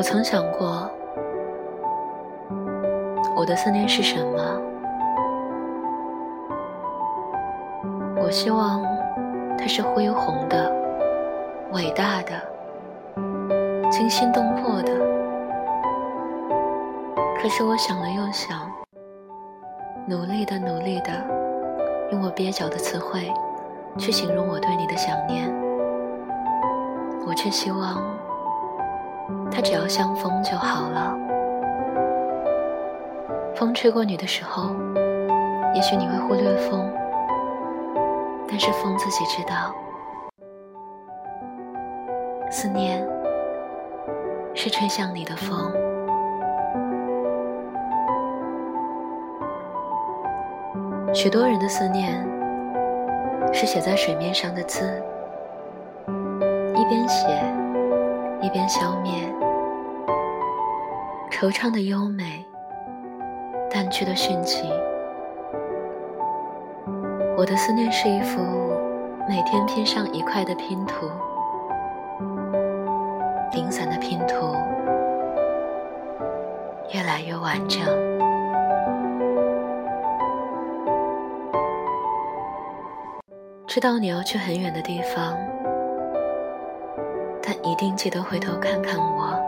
我曾想过，我的思念是什么？我希望它是恢宏的、伟大的、惊心动魄的。可是我想了又想，努力的、努力的，用我蹩脚的词汇去形容我对你的想念，我却希望它只要像风就好了。风吹过你的时候，也许你会忽略风。但是风自己知道，思念是吹向你的风。许多人的思念是写在水面上的字，一边写一边消灭，惆怅的优美，淡去的殉情。我的思念是一幅每天拼上一块的拼图，零散的拼图越来越完整。知道你要去很远的地方，一定记得回头看看我。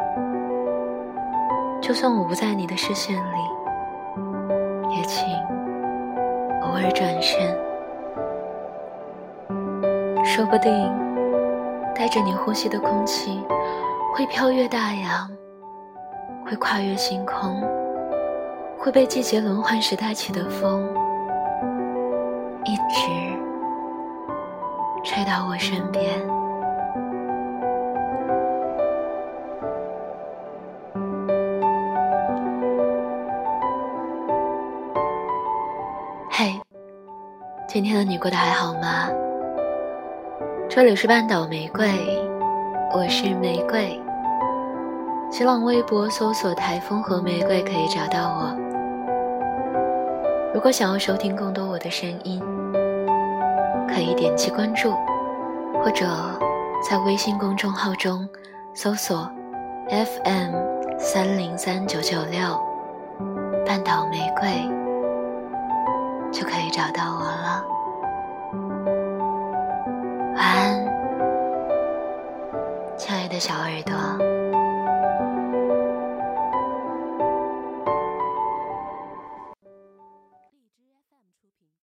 就算我不在你的视线里，也请偶尔转身。说不定，带着你呼吸的空气，会飘越大洋，会跨越星空，会被季节轮换时带起的风，一直吹到我身边。今天的你过得还好吗？这里是半岛玫瑰，我是玫瑰。新浪微博搜索“台风和玫瑰”可以找到我。如果想要收听更多我的声音，可以点击关注，或者在微信公众号中搜索 “FM 三零三九九六半岛玫瑰”，就可以找到我了。晚安，亲爱的小耳朵。